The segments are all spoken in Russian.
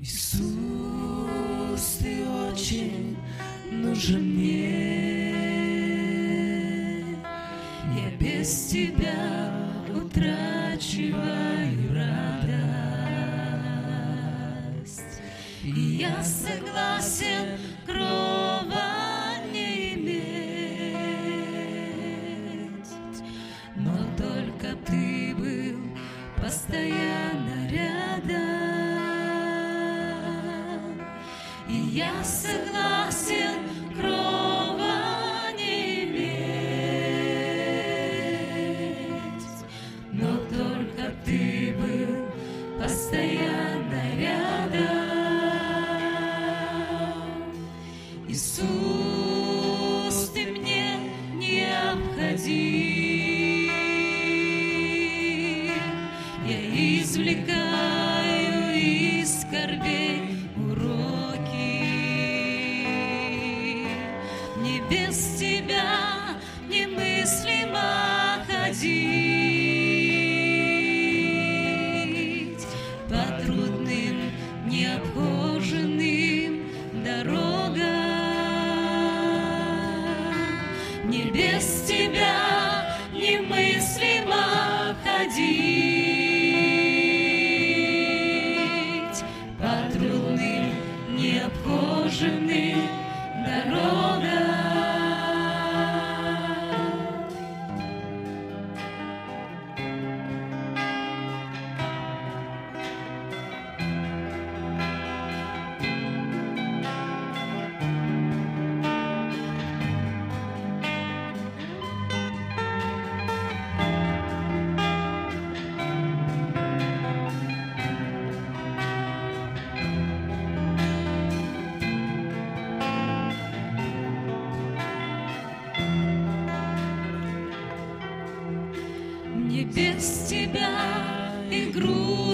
Иисус, ты очень нужен мне. Я без тебя утрачиваю радость. И я согласен крова не иметь, но только ты был постоянно я согласен крова иметь, но только ты был постоянно рядом. Иисус, ты мне необходим. Я извлекаю ходить по трудным, необхоженным без тебя немыслимо ходить по трудным, необхоженным дорогам.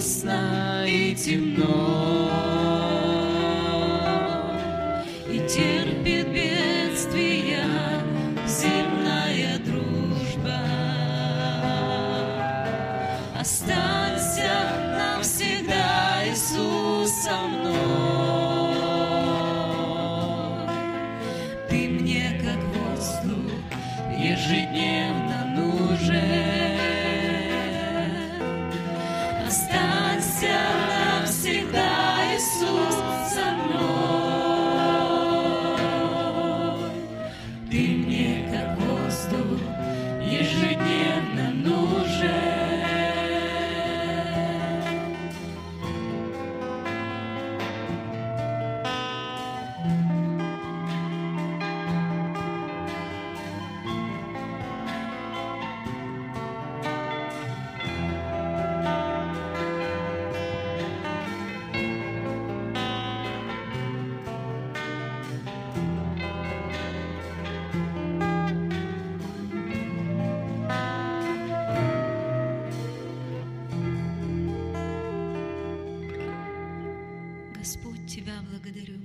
Грустно, и темно, и терпит бедствия земная дружба. Останься навсегда, Иисус, со мной. Ты мне как воздух ежедневно Тебя благодарю.